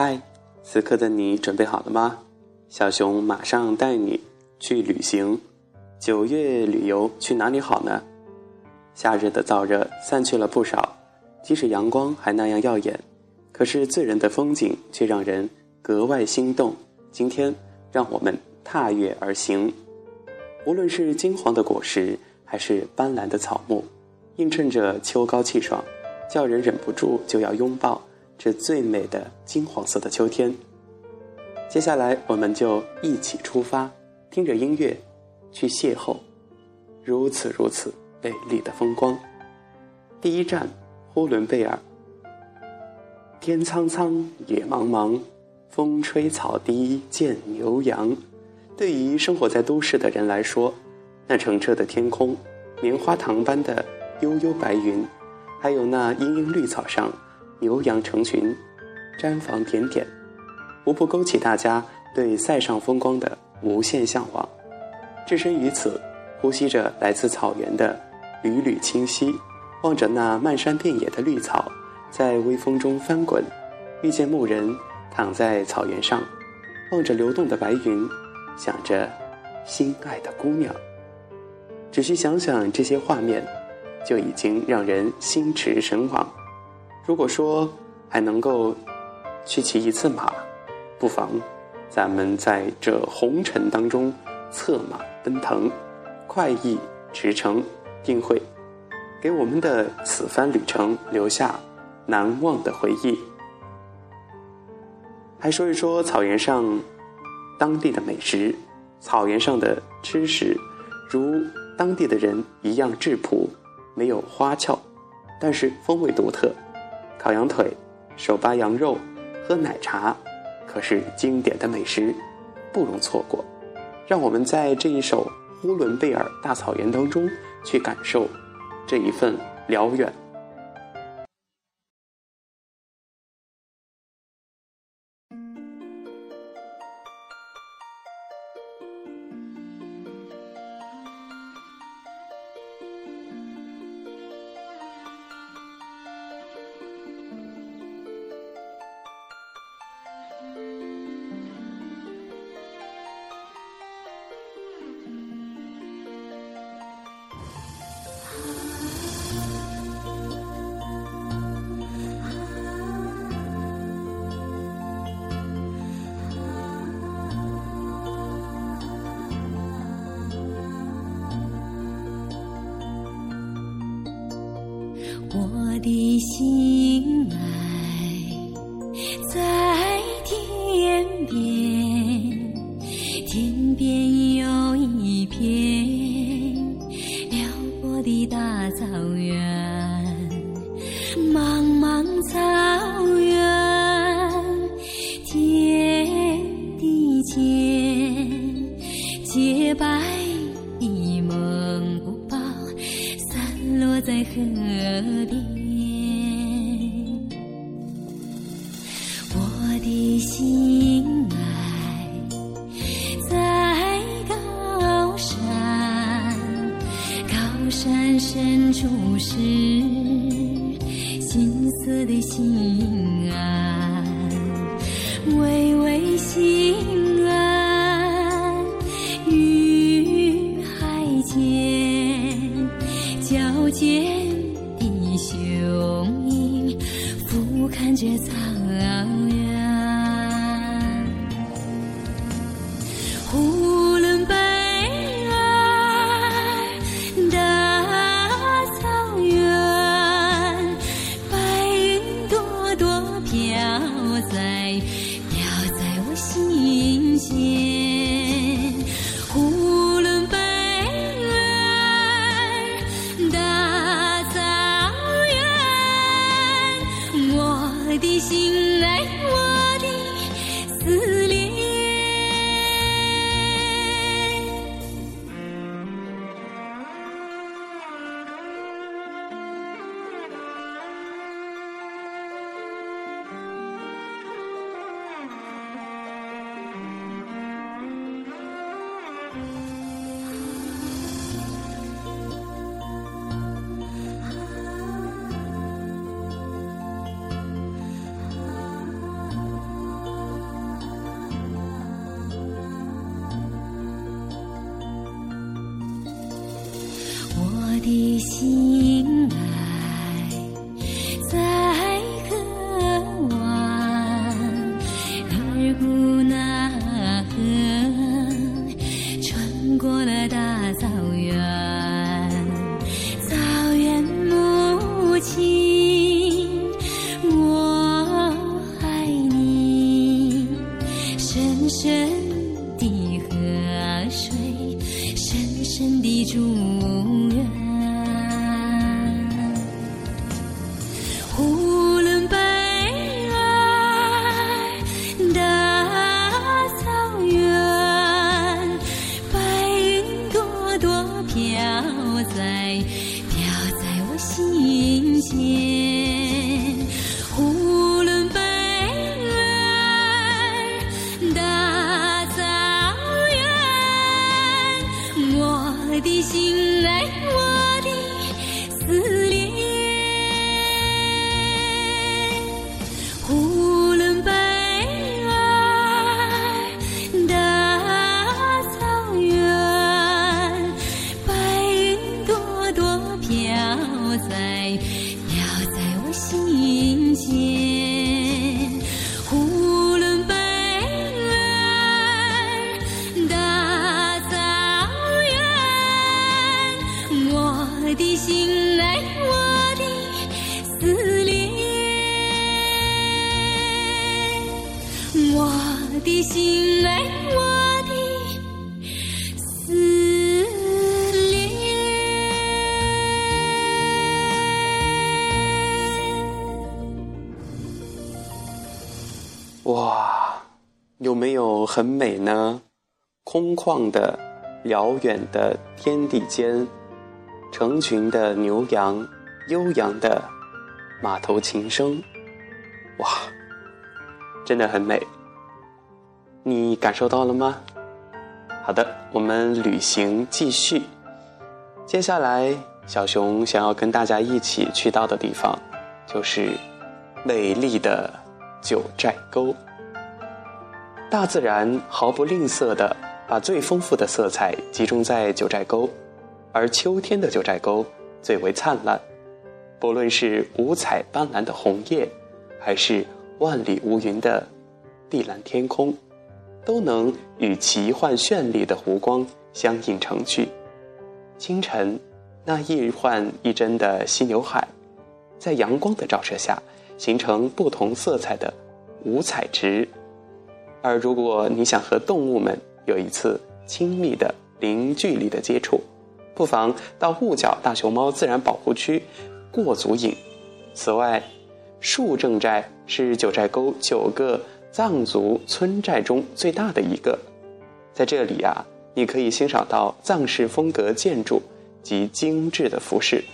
嗨，此刻的你准备好了吗？小熊马上带你去旅行。九月旅游去哪里好呢？夏日的燥热散去了不少，即使阳光还那样耀眼，可是醉人的风景却让人格外心动。今天，让我们踏月而行。无论是金黄的果实，还是斑斓的草木，映衬着秋高气爽，叫人忍不住就要拥抱。这最美的金黄色的秋天，接下来我们就一起出发，听着音乐，去邂逅如此如此美丽的风光。第一站，呼伦贝尔。天苍苍，野茫茫，风吹草低见牛羊。对于生活在都市的人来说，那澄澈的天空，棉花糖般的悠悠白云，还有那茵茵绿草上。牛羊成群，毡房点点，无不勾起大家对塞上风光的无限向往。置身于此，呼吸着来自草原的缕缕清溪，望着那漫山遍野的绿草在微风中翻滚，遇见牧人躺在草原上，望着流动的白云，想着心爱的姑娘。只需想想这些画面，就已经让人心驰神往。如果说还能够去骑一次马，不妨咱们在这红尘当中策马奔腾，快意驰骋，定会给我们的此番旅程留下难忘的回忆。还说一说草原上当地的美食，草原上的吃食，如当地的人一样质朴，没有花俏，但是风味独特。烤羊腿、手扒羊肉、喝奶茶，可是经典的美食，不容错过。让我们在这一首《呼伦贝尔大草原》当中去感受这一份辽远。洁白的蒙古包散落在河。看见苍。醒来，我的思念。哇，有没有很美呢？空旷的、辽远的天地间，成群的牛羊，悠扬的马头琴声，哇，真的很美。你感受到了吗？好的，我们旅行继续。接下来，小熊想要跟大家一起去到的地方，就是美丽的九寨沟。大自然毫不吝啬地把最丰富的色彩集中在九寨沟，而秋天的九寨沟最为灿烂。不论是五彩斑斓的红叶，还是万里无云的碧蓝天空，都能与奇幻绚丽的湖光相映成趣。清晨，那一幻一真的犀牛海，在阳光的照射下，形成不同色彩的五彩池。而如果你想和动物们有一次亲密的零距离的接触，不妨到雾角大熊猫自然保护区过足瘾。此外，树正寨是九寨沟九个藏族村寨中最大的一个，在这里呀、你可以欣赏到藏式风格建筑及精致的服饰，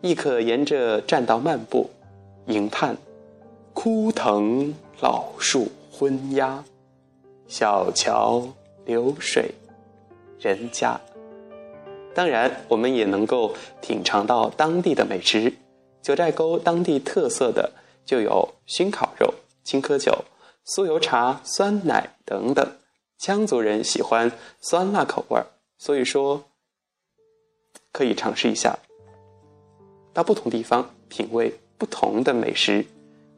亦可沿着栈道漫步，迎盼枯藤老树昏鸦，小桥流水人家。当然，我们也能够品尝到当地的美食。九寨沟当地特色的就有熏烤肉、青稞酒、酥油茶、酸奶等等。羌族人喜欢酸辣口味儿，所以说可以尝试一下。到不同地方品味不同的美食，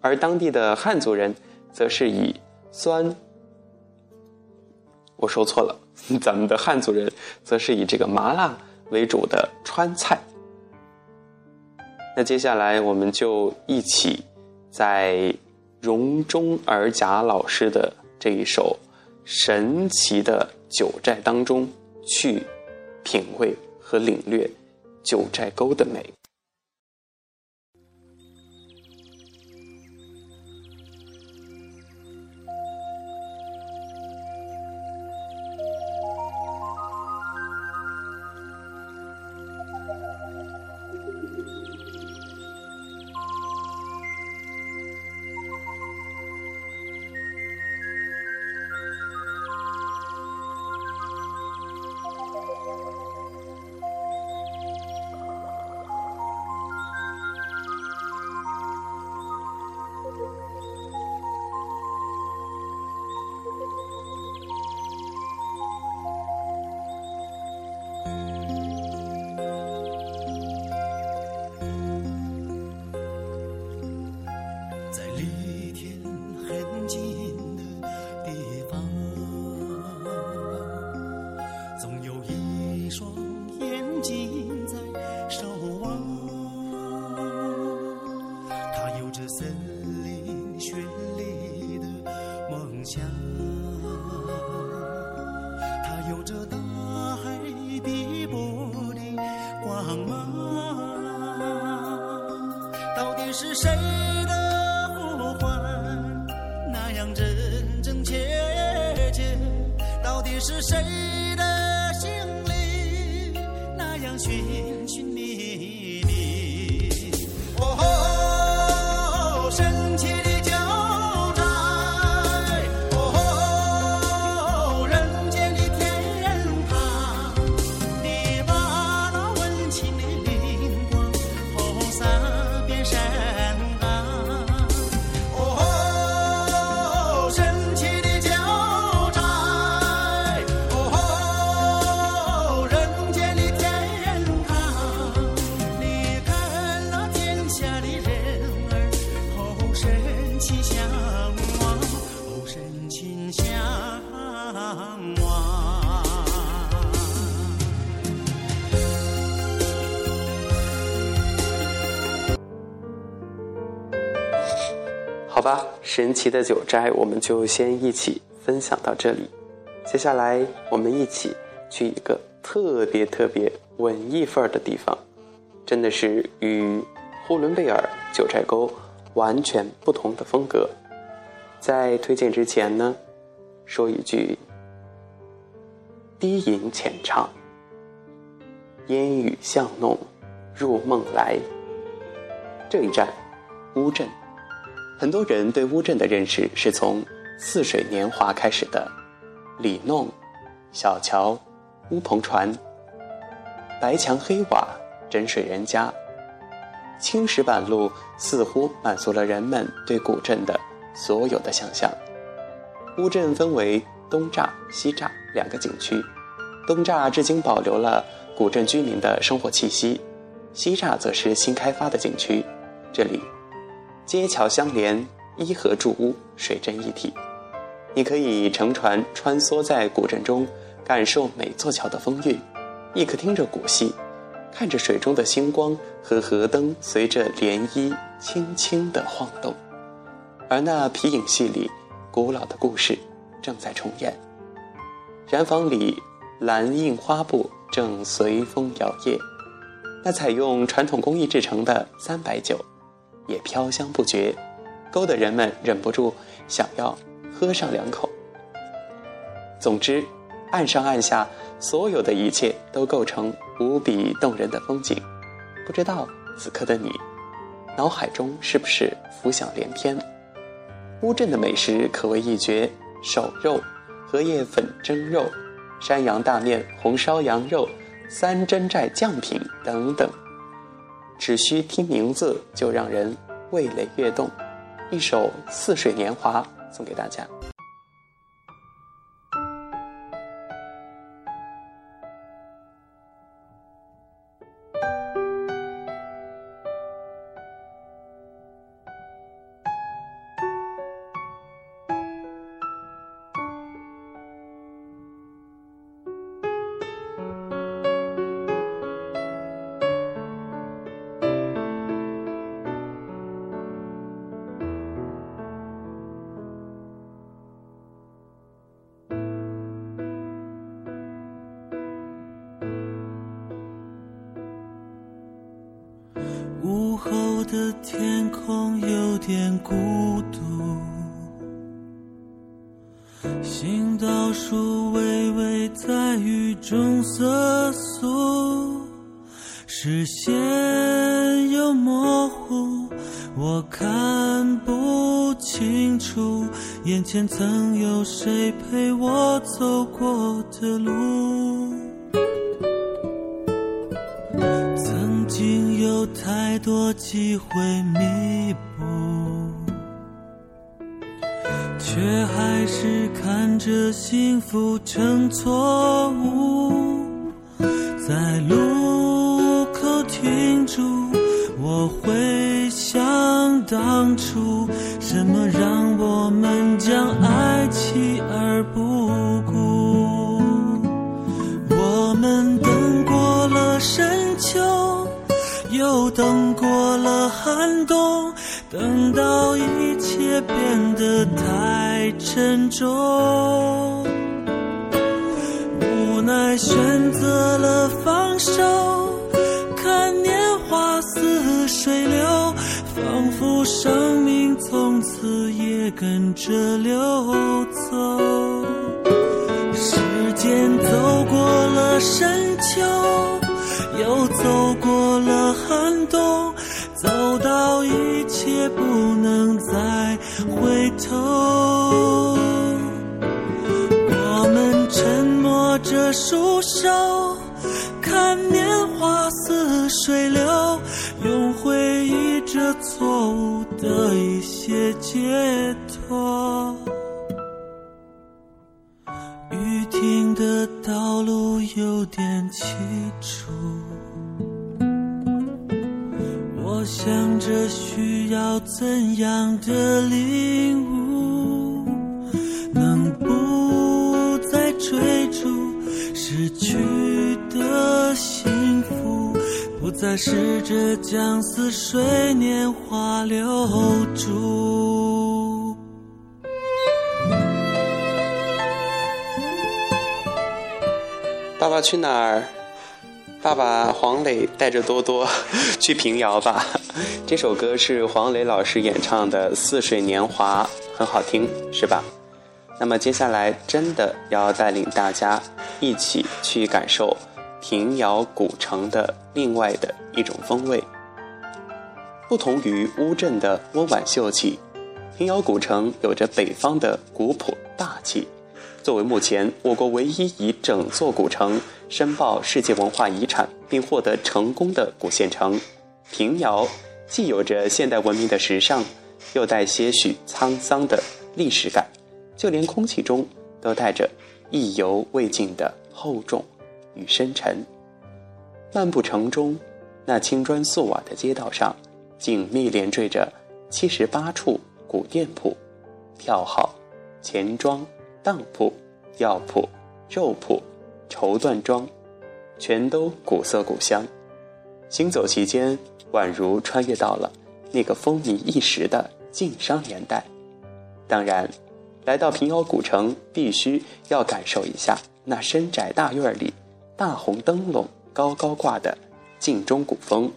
而当地的汉族人则是以酸，我说错了，咱们的汉族人则是以这个麻辣为主的川菜。那接下来我们就一起在容中尔甲老师的这一首神奇的九寨当中去品味和领略九寨沟的美。是谁的好吧，神奇的九斋我们就先一起分享到这里。接下来我们一起去一个特别特别文艺范儿的地方，真的是与呼伦贝尔九寨沟完全不同的风格。在推荐之前呢，说一句：低吟浅唱，烟雨巷弄入梦来。这一站，乌镇。很多人对乌镇的认识是从似水年华开始的，里弄、小桥、乌篷船、白墙黑瓦、枕水人家，青石板路似乎满足了人们对古镇的所有的想象。乌镇分为东栅、西栅两个景区，东栅至今保留了古镇居民的生活气息，西栅则是新开发的景区，这里。街桥相连，依河筑屋，水镇一体。你可以乘船穿梭在古镇中，感受每座桥的风韵；亦可听着古戏，看着水中的星光和河灯随着涟漪轻轻地晃动。而那皮影戏里古老的故事正在重演。染坊里蓝印花布正随风摇曳，那采用传统工艺制成的三白酒。也飘香不绝，勾得人们忍不住想要喝上两口。总之，岸上岸下所有的一切都构成无比动人的风景。不知道此刻的你，脑海中是不是浮想联翩？乌镇的美食可谓一绝：手肉、荷叶粉蒸肉、山羊大面、红烧羊肉、三珍寨酱品等等。只需听名字就让人味蕾跃动，一首《似水年华》送给大家。的天空有点孤独，行道树微微在雨中瑟缩，视线又模糊，我看不清楚眼前曾有谁陪我走过的路。经有太多机会弥补，却还是看着幸福成错误。在路口停住，我回想当初，什么让我们将爱情寒冬，等到一切变得太沉重，无奈选择了放手，看年华似水流，仿佛生命从此也跟着流走。时间走过了深秋，又走过切不能再回头。我们沉默着束手，看年华似水流，用回忆这错误的一些解脱。雨停的道路有点凄楚，我想着许要怎样的领悟，能不再追逐失去的幸福，不再试着将似水年华留住。爸爸去哪儿？爸爸黄磊带着多多 去平遥吧。这首歌是黄磊老师演唱的《似水年华》，很好听，是吧？那么接下来真的要带领大家一起去感受平遥古城的另外的一种风味。不同于乌镇的温婉秀气，平遥古城有着北方的古朴大气。作为目前我国唯一以整座古城申报世界文化遗产并获得成功的古县城，平遥既有着现代文明的时尚，又带些许沧桑的历史感，就连空气中都带着意犹未尽的厚重与深沉。漫步城中，那青砖素瓦的街道上，紧密连缀着七十八处古店铺，票号、钱庄。当铺、药铺、肉铺、绸缎庄，全都古色古香。行走其间，宛如穿越到了那个风靡一时的晋商年代。当然，来到平遥古城，必须要感受一下那深宅大院里大红灯笼高高挂的晋中古风，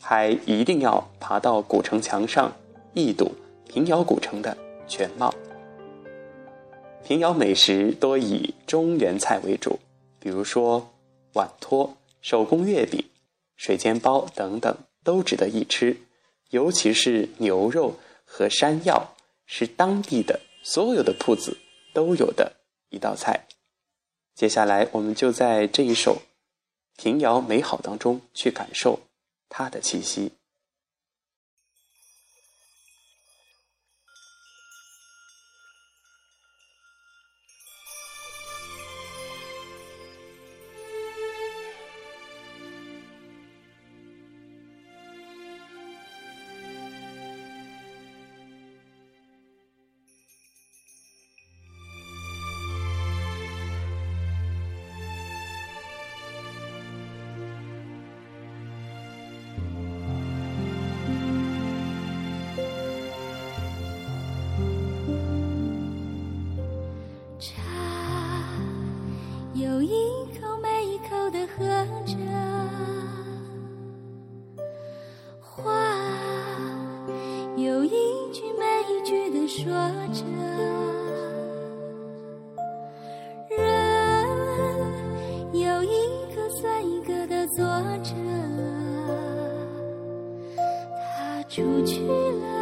还一定要爬到古城墙上一睹平遥古城的全貌。平遥美食多以中原菜为主，比如说碗托、手工月饼、水煎包等等，都值得一吃。尤其是牛肉和山药，是当地的所有的铺子都有的一道菜。接下来，我们就在这一首《平遥美好》当中去感受它的气息。出去了，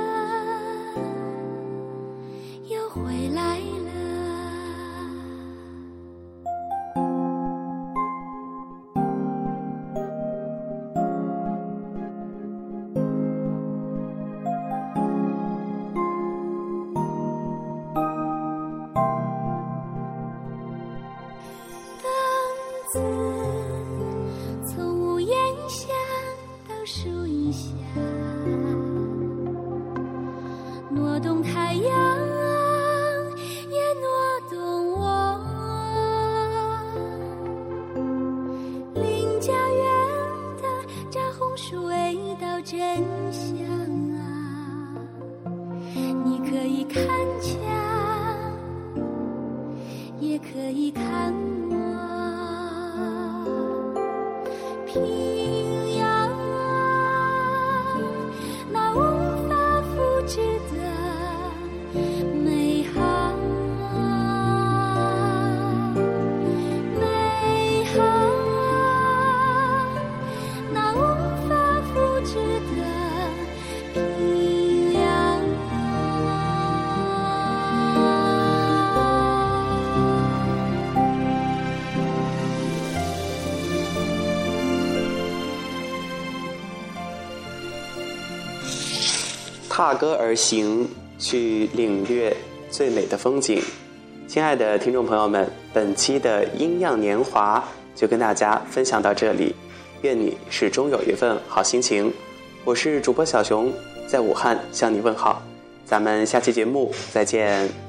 真踏歌而行，去领略最美的风景。亲爱的听众朋友们，本期的《音样年华》就跟大家分享到这里。愿你始终有一份好心情。我是主播小熊，在武汉向你问好。咱们下期节目再见。